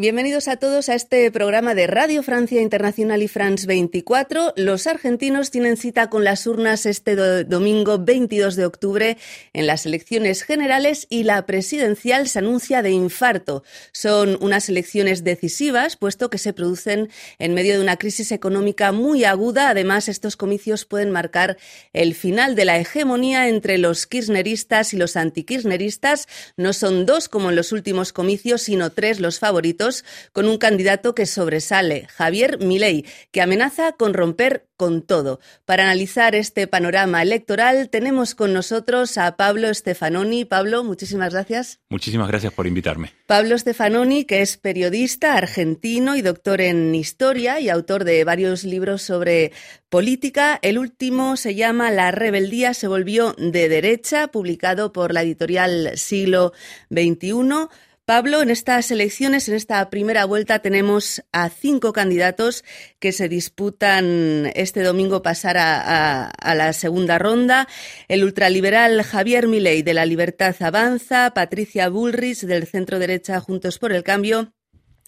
Bienvenidos a todos a este programa de Radio Francia Internacional y France 24. Los argentinos tienen cita con las urnas este domingo 22 de octubre en las elecciones generales y la presidencial se anuncia de infarto. Son unas elecciones decisivas, puesto que se producen en medio de una crisis económica muy aguda. Además, estos comicios pueden marcar el final de la hegemonía entre los kirchneristas y los antikirchneristas. No son dos como en los últimos comicios, sino tres los favoritos con un candidato que sobresale, Javier Milei, que amenaza con romper con todo. Para analizar este panorama electoral tenemos con nosotros a Pablo Stefanoni. Pablo, muchísimas gracias. Muchísimas gracias por invitarme. Pablo Stefanoni, que es periodista argentino y doctor en historia y autor de varios libros sobre política. El último se llama La rebeldía se volvió de derecha, publicado por la editorial Siglo XXI. Pablo, en estas elecciones, en esta primera vuelta, tenemos a cinco candidatos que se disputan este domingo pasar a, la segunda ronda. El ultraliberal Javier Milei de la Libertad Avanza, Patricia Bullrich del centro derecha Juntos por el Cambio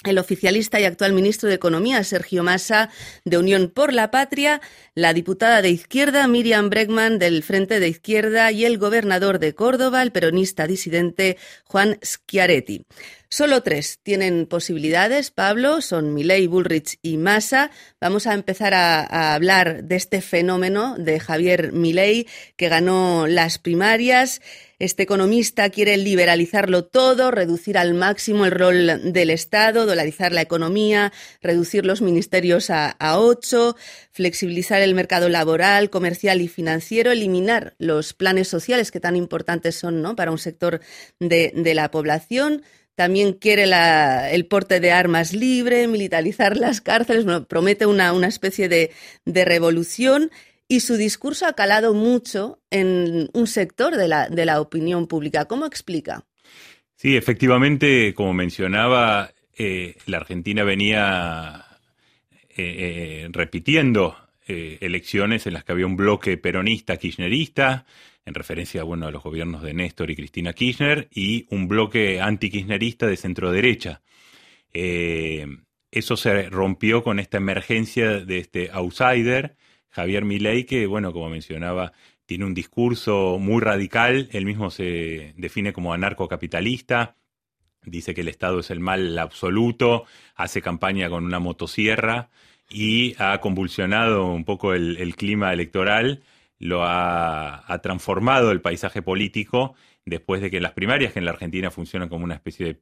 el oficialista y actual ministro de Economía, Sergio Massa, de Unión por la Patria, la diputada de Izquierda, Miriam Bregman, del Frente de Izquierda, y el gobernador de Córdoba, el peronista disidente Juan Schiaretti. Solo tres tienen posibilidades, Pablo, son Milei, Bullrich y Massa. Vamos a empezar a, hablar de este fenómeno de Javier Milei, que ganó las primarias. Este economista quiere liberalizarlo todo, reducir al máximo el rol del Estado, dolarizar la economía, reducir los ministerios a, ocho, flexibilizar el mercado laboral, comercial y financiero, eliminar los planes sociales que tan importantes son ¿no? para un sector de la población. También quiere el porte de armas libre, militarizar las cárceles, promete una, especie de, revolución y su discurso ha calado mucho en un sector de la, de la opinión pública. ¿Cómo explica? Sí, efectivamente, como mencionaba, eh, la Argentina venía eh, eh, repitiendo elecciones en las que había un bloque peronista kirchnerista, en referencia bueno, a los gobiernos de Néstor y Cristina Kirchner, y un bloque anti-kirchnerista de centro-derecha. Eh, eso se rompió con esta emergencia de este outsider, Javier Milei, que, bueno, como mencionaba, tiene un discurso muy radical, él mismo se define como anarcocapitalista, dice que el Estado es el mal absoluto, hace campaña con una motosierra y ha convulsionado un poco el clima electoral lo ha, transformado el paisaje político después de que las primarias, que en la Argentina funcionan como una especie de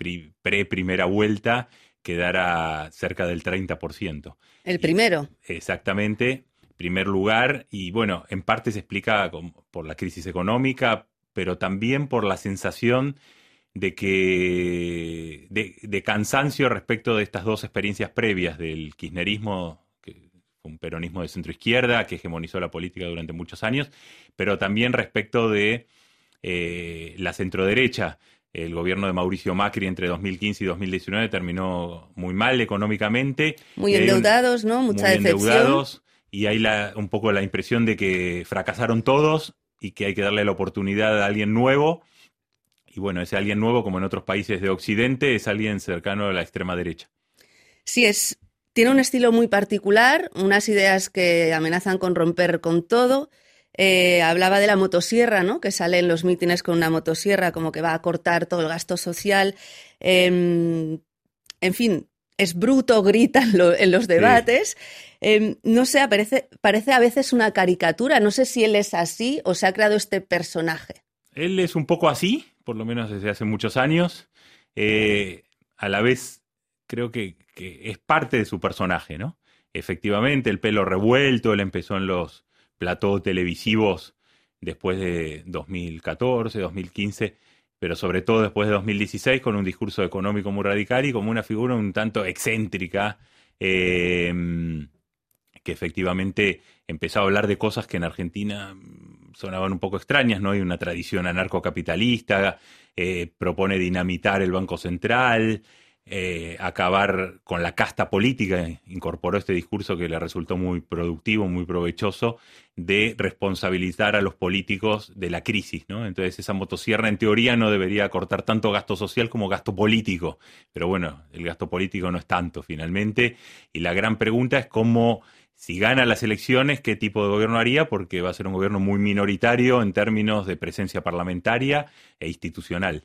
pre-primera vuelta, quedara cerca del 30%. El primero. exactamente, primer lugar, y bueno, en parte se explica por la crisis económica, pero también por la sensación de que de cansancio respecto de estas dos experiencias previas del kirchnerismo un peronismo de centro izquierda que hegemonizó la política durante muchos años, pero también respecto de eh, la centroderecha. El gobierno de Mauricio Macri entre 2015 y 2019 terminó muy mal económicamente. Muy endeudados, ¿no? Mucha muy endeudados. Y hay la, un poco la impresión de que fracasaron todos y que hay que darle la oportunidad a alguien nuevo. Y bueno, ese alguien nuevo, como en otros países de Occidente, es alguien cercano a la extrema derecha. Sí, es tiene un estilo muy particular, unas ideas que amenazan con romper con todo. Eh, hablaba de la motosierra, ¿no? Que sale en los mítines con una motosierra, como que va a cortar todo el gasto social. Em, en fin, es bruto, grita en, los debates. Em, no sé, parece, parece a veces una caricatura. No sé si él es así o se ha creado este personaje. Él es un poco así, por lo menos desde hace muchos años. Eh, a la vez, creo que es parte de su personaje, ¿no? Efectivamente, el pelo revuelto, él empezó en los platós televisivos después de 2014, 2015, pero sobre todo después de 2016 con un discurso económico muy radical y como una figura un tanto excéntrica, em, que efectivamente empezó a hablar de cosas que en Argentina sonaban un poco extrañas, ¿no? Hay una tradición anarcocapitalista, eh, propone dinamitar el Banco Central, eh, acabar con la casta política, incorporó este discurso que le resultó muy productivo, muy provechoso, de responsabilizar a los políticos de la crisis, ¿no? Entonces esa motosierra en teoría no debería cortar tanto gasto social como gasto político, pero bueno, el gasto político no es tanto finalmente, y la gran pregunta es cómo si gana las elecciones, ¿qué tipo de gobierno haría? Porque va a ser un gobierno muy minoritario en términos de presencia parlamentaria e institucional.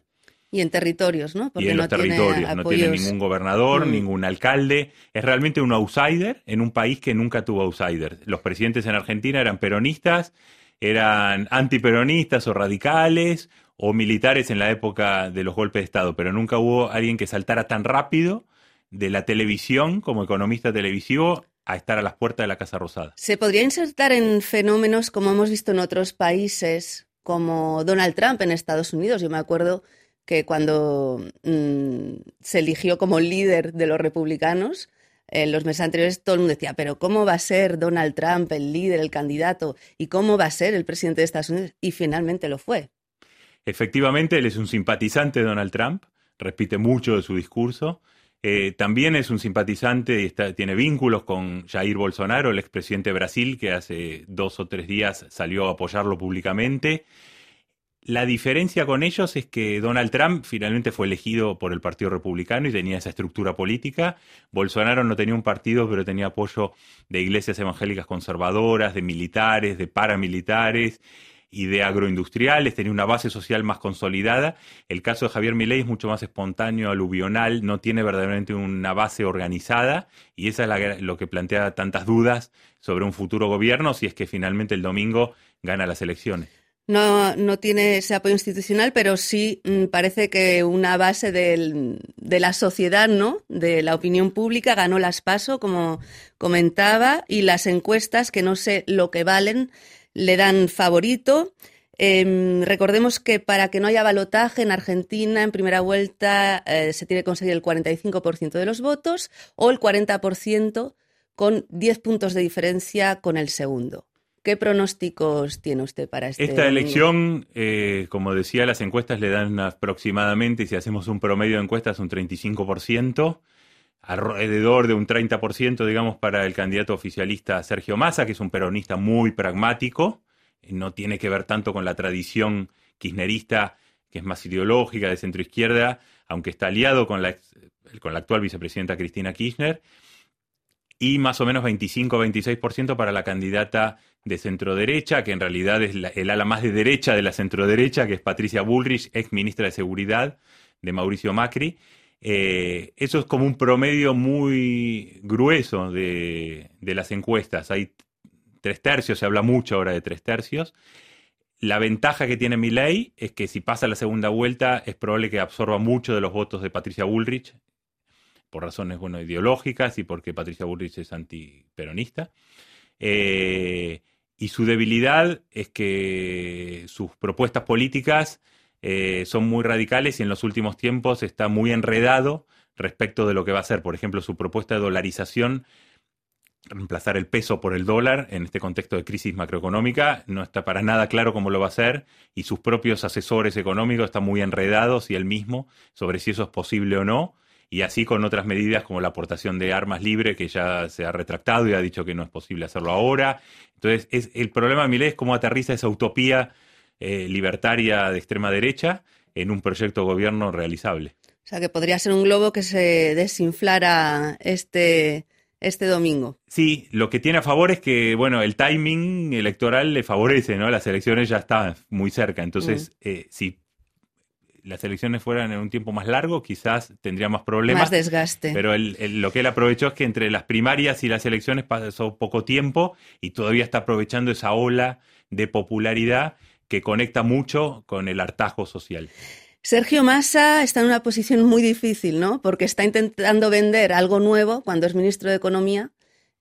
Y en territorios, ¿no? Porque y en los territorios. No tiene ningún gobernador, mm. ningún alcalde. Es realmente un outsider en un país que nunca tuvo outsider. Los presidentes en Argentina eran peronistas, eran antiperonistas o radicales o militares en la época de los golpes de Estado, pero nunca hubo alguien que saltara tan rápido de la televisión como economista televisivo a estar a las puertas de la Casa Rosada. ¿Se podría insertar en fenómenos como hemos visto en otros países, como Donald Trump en Estados Unidos? Yo me acuerdo que cuando mm, se eligió como líder de los republicanos, en los meses anteriores todo el mundo decía, pero ¿cómo va a ser Donald Trump el líder, el candidato? ¿Y cómo va a ser el presidente de Estados Unidos? Y finalmente lo fue. Efectivamente, él es un simpatizante de Donald Trump, repite mucho de su discurso. Eh, también es un simpatizante y tiene vínculos con Jair Bolsonaro, el expresidente de Brasil, que hace dos o tres días salió a apoyarlo públicamente. La diferencia con ellos es que Donald Trump finalmente fue elegido por el Partido Republicano y tenía esa estructura política. Bolsonaro no tenía un partido, pero tenía apoyo de iglesias evangélicas conservadoras, de militares, de paramilitares y de agroindustriales, tenía una base social más consolidada. El caso de Javier Milei es mucho más espontáneo, aluvional, no tiene verdaderamente una base organizada y esa es lo que plantea tantas dudas sobre un futuro gobierno si es que finalmente el domingo gana las elecciones. No, no tiene ese apoyo institucional, pero sí mm, parece que una base de la sociedad, ¿no? De la opinión pública ganó las paso, como comentaba, y las encuestas, que no sé lo que valen, le dan favorito. Em, recordemos que para que no haya balotaje en Argentina en primera vuelta eh, se tiene que conseguir el 45% de los votos o el 40% con 10 puntos de diferencia con el segundo. ¿Qué pronósticos tiene usted para este Esta elección, eh, como decía, las encuestas le dan aproximadamente, si hacemos un promedio de encuestas, un 35% alrededor de un 30%, digamos, para el candidato oficialista Sergio Massa, que es un peronista muy pragmático, no tiene que ver tanto con la tradición kirchnerista, que es más ideológica, de centro izquierda, aunque está aliado con la, con la actual vicepresidenta Cristina Kirchner, y más o menos 25-26% para la candidata de centro derecha, que en realidad es el ala más de derecha de la centro derecha, que es Patricia Bullrich, ex ministra de Seguridad de Mauricio Macri, eh, eso es como un promedio muy grueso de, las encuestas. Hay tres tercios, se habla mucho ahora de tres tercios. La ventaja que tiene mi ley es que si pasa la segunda vuelta es probable que absorba mucho de los votos de Patricia Bullrich, por razones bueno, ideológicas y porque Patricia Bullrich es antiperonista. Eh, y su debilidad es que sus propuestas políticas eh, son muy radicales y en los últimos tiempos está muy enredado respecto de lo que va a ser, por ejemplo, su propuesta de dolarización, reemplazar el peso por el dólar en este contexto de crisis macroeconómica, no está para nada claro cómo lo va a hacer y sus propios asesores económicos están muy enredados y él mismo sobre si eso es posible o no. Y así con otras medidas como la aportación de armas libre, que ya se ha retractado y ha dicho que no es posible hacerlo ahora. Entonces, es, el problema de es cómo aterriza esa utopía eh, libertaria de extrema derecha en un proyecto de gobierno realizable. O sea, que podría ser un globo que se desinflara este, este domingo. Sí, lo que tiene a favor es que, bueno, el timing electoral le favorece, ¿no? Las elecciones ya están muy cerca. Entonces, eh, si las elecciones fueran en un tiempo más largo, quizás tendría más problemas. Más desgaste. Pero lo que él aprovechó es que entre las primarias y las elecciones pasó poco tiempo y todavía está aprovechando esa ola de popularidad que conecta mucho con el hartazgo social. Sergio Massa está en una posición muy difícil, ¿no? Porque está intentando vender algo nuevo cuando es ministro de Economía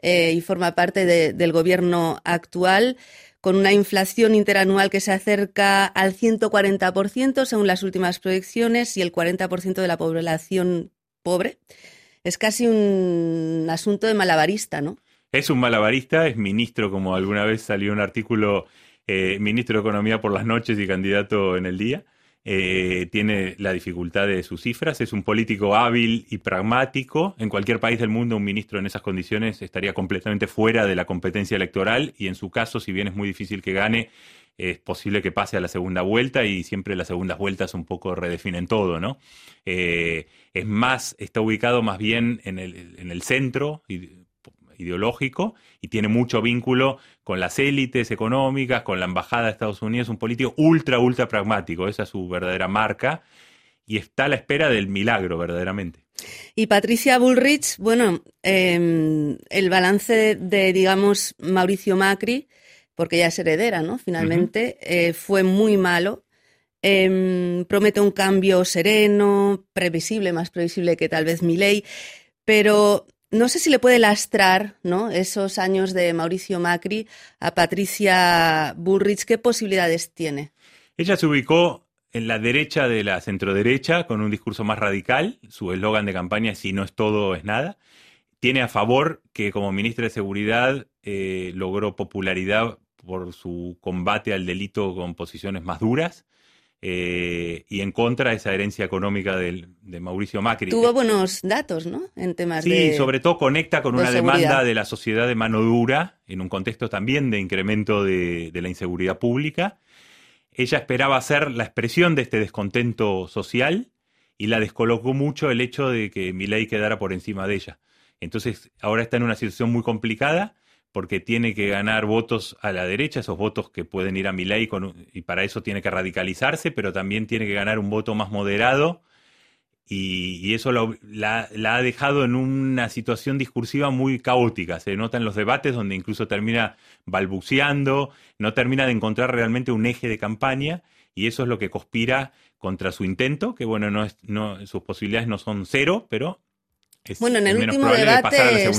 eh, y forma parte del gobierno actual, con una inflación interanual que se acerca al 140% según las últimas proyecciones y el 40% de la población pobre. Es casi un asunto de malabarista, ¿no? Es un malabarista, es ministro, como alguna vez salió un artículo eh, ministro de Economía por las noches y candidato en el día. eh, tiene la dificultad de sus cifras, es un político hábil y pragmático. En cualquier país del mundo un ministro en esas condiciones estaría completamente fuera de la competencia electoral y en su caso, si bien es muy difícil que gane, es posible que pase a la segunda vuelta y siempre las segundas vueltas un poco redefinen todo, ¿no? Eh, es más, está ubicado más bien en el, en el centro ideológico y tiene mucho vínculo con las élites económicas, con la embajada de Estados Unidos, un político ultra, ultra pragmático, esa es su verdadera marca y está a la espera del milagro verdaderamente. Y Patricia Bullrich, bueno, em, el balance de, digamos, Mauricio Macri, porque ya es heredera, ¿no? Finalmente, eh, fue muy malo. Em, promete un cambio sereno, previsible, más previsible que tal vez mi ley, pero no sé si le puede lastrar ¿no? esos años de Mauricio Macri a Patricia Bullrich. ¿Qué posibilidades tiene? Ella se ubicó en la derecha de la centroderecha con un discurso más radical. Su eslogan de campaña es si no es todo, es nada. Tiene a favor que como ministra de Seguridad eh, logró popularidad por su combate al delito con posiciones más duras. Eh, y en contra de esa herencia económica de Mauricio Macri. Tuvo buenos datos, ¿no? En temas sí, sobre todo conecta con una demanda de la sociedad de mano dura, en un contexto también de incremento de, la inseguridad pública. Ella esperaba ser la expresión de este descontento social y la descolocó mucho el hecho de que Milei quedara por encima de ella. Entonces, ahora está en una situación muy complicada porque tiene que ganar votos a la derecha, esos votos que pueden ir a mi ley, y para eso tiene que radicalizarse, pero también tiene que ganar un voto más moderado, y, eso la, ha dejado en una situación discursiva muy caótica. Se nota en los debates donde incluso termina balbuceando, no termina de encontrar realmente un eje de campaña, y eso es lo que conspira contra su intento, que bueno, no es, no, sus posibilidades no son cero, pero bueno, en el último debate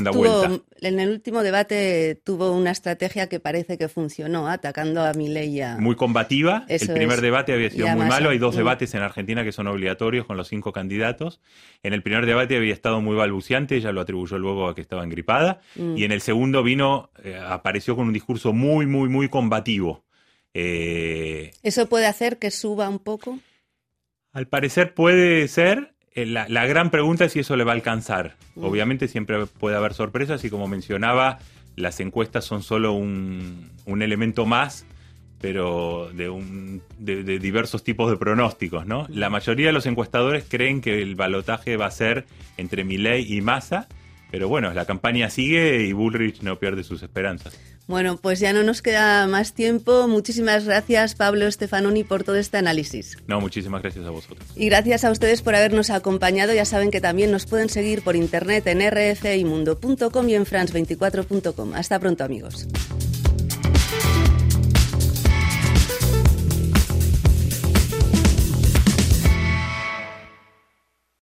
en el último debate tuvo una estrategia que parece que funcionó, atacando a Mileia. Muy combativa. el primer debate había sido muy malo. Hay dos debates en Argentina que son obligatorios con los cinco candidatos. En el primer debate había estado muy balbuceante, ella lo atribuyó luego a que estaba engripada. Mm. Y en el segundo vino, eh, apareció con un discurso muy, muy, muy combativo. Eh, ¿Eso puede hacer que suba un poco? Al parecer puede ser, eh, la, gran pregunta es si eso le va a alcanzar. Mm. Obviamente siempre puede haber sorpresas y como mencionaba, las encuestas son solo un, elemento más, pero de, un, de, diversos tipos de pronósticos, ¿no? La mayoría de los encuestadores creen que el balotaje va a ser entre Milley y Massa, pero bueno, la campaña sigue y Bullrich no pierde sus esperanzas. Bueno, pues ya no nos queda más tiempo. Muchísimas gracias, Pablo Stefanoni, por todo este análisis. No, muchísimas gracias a vosotros. Y gracias a ustedes por habernos acompañado. Ya saben que también nos pueden seguir por internet en rfimundo.com y en france24.com. Hasta pronto, amigos.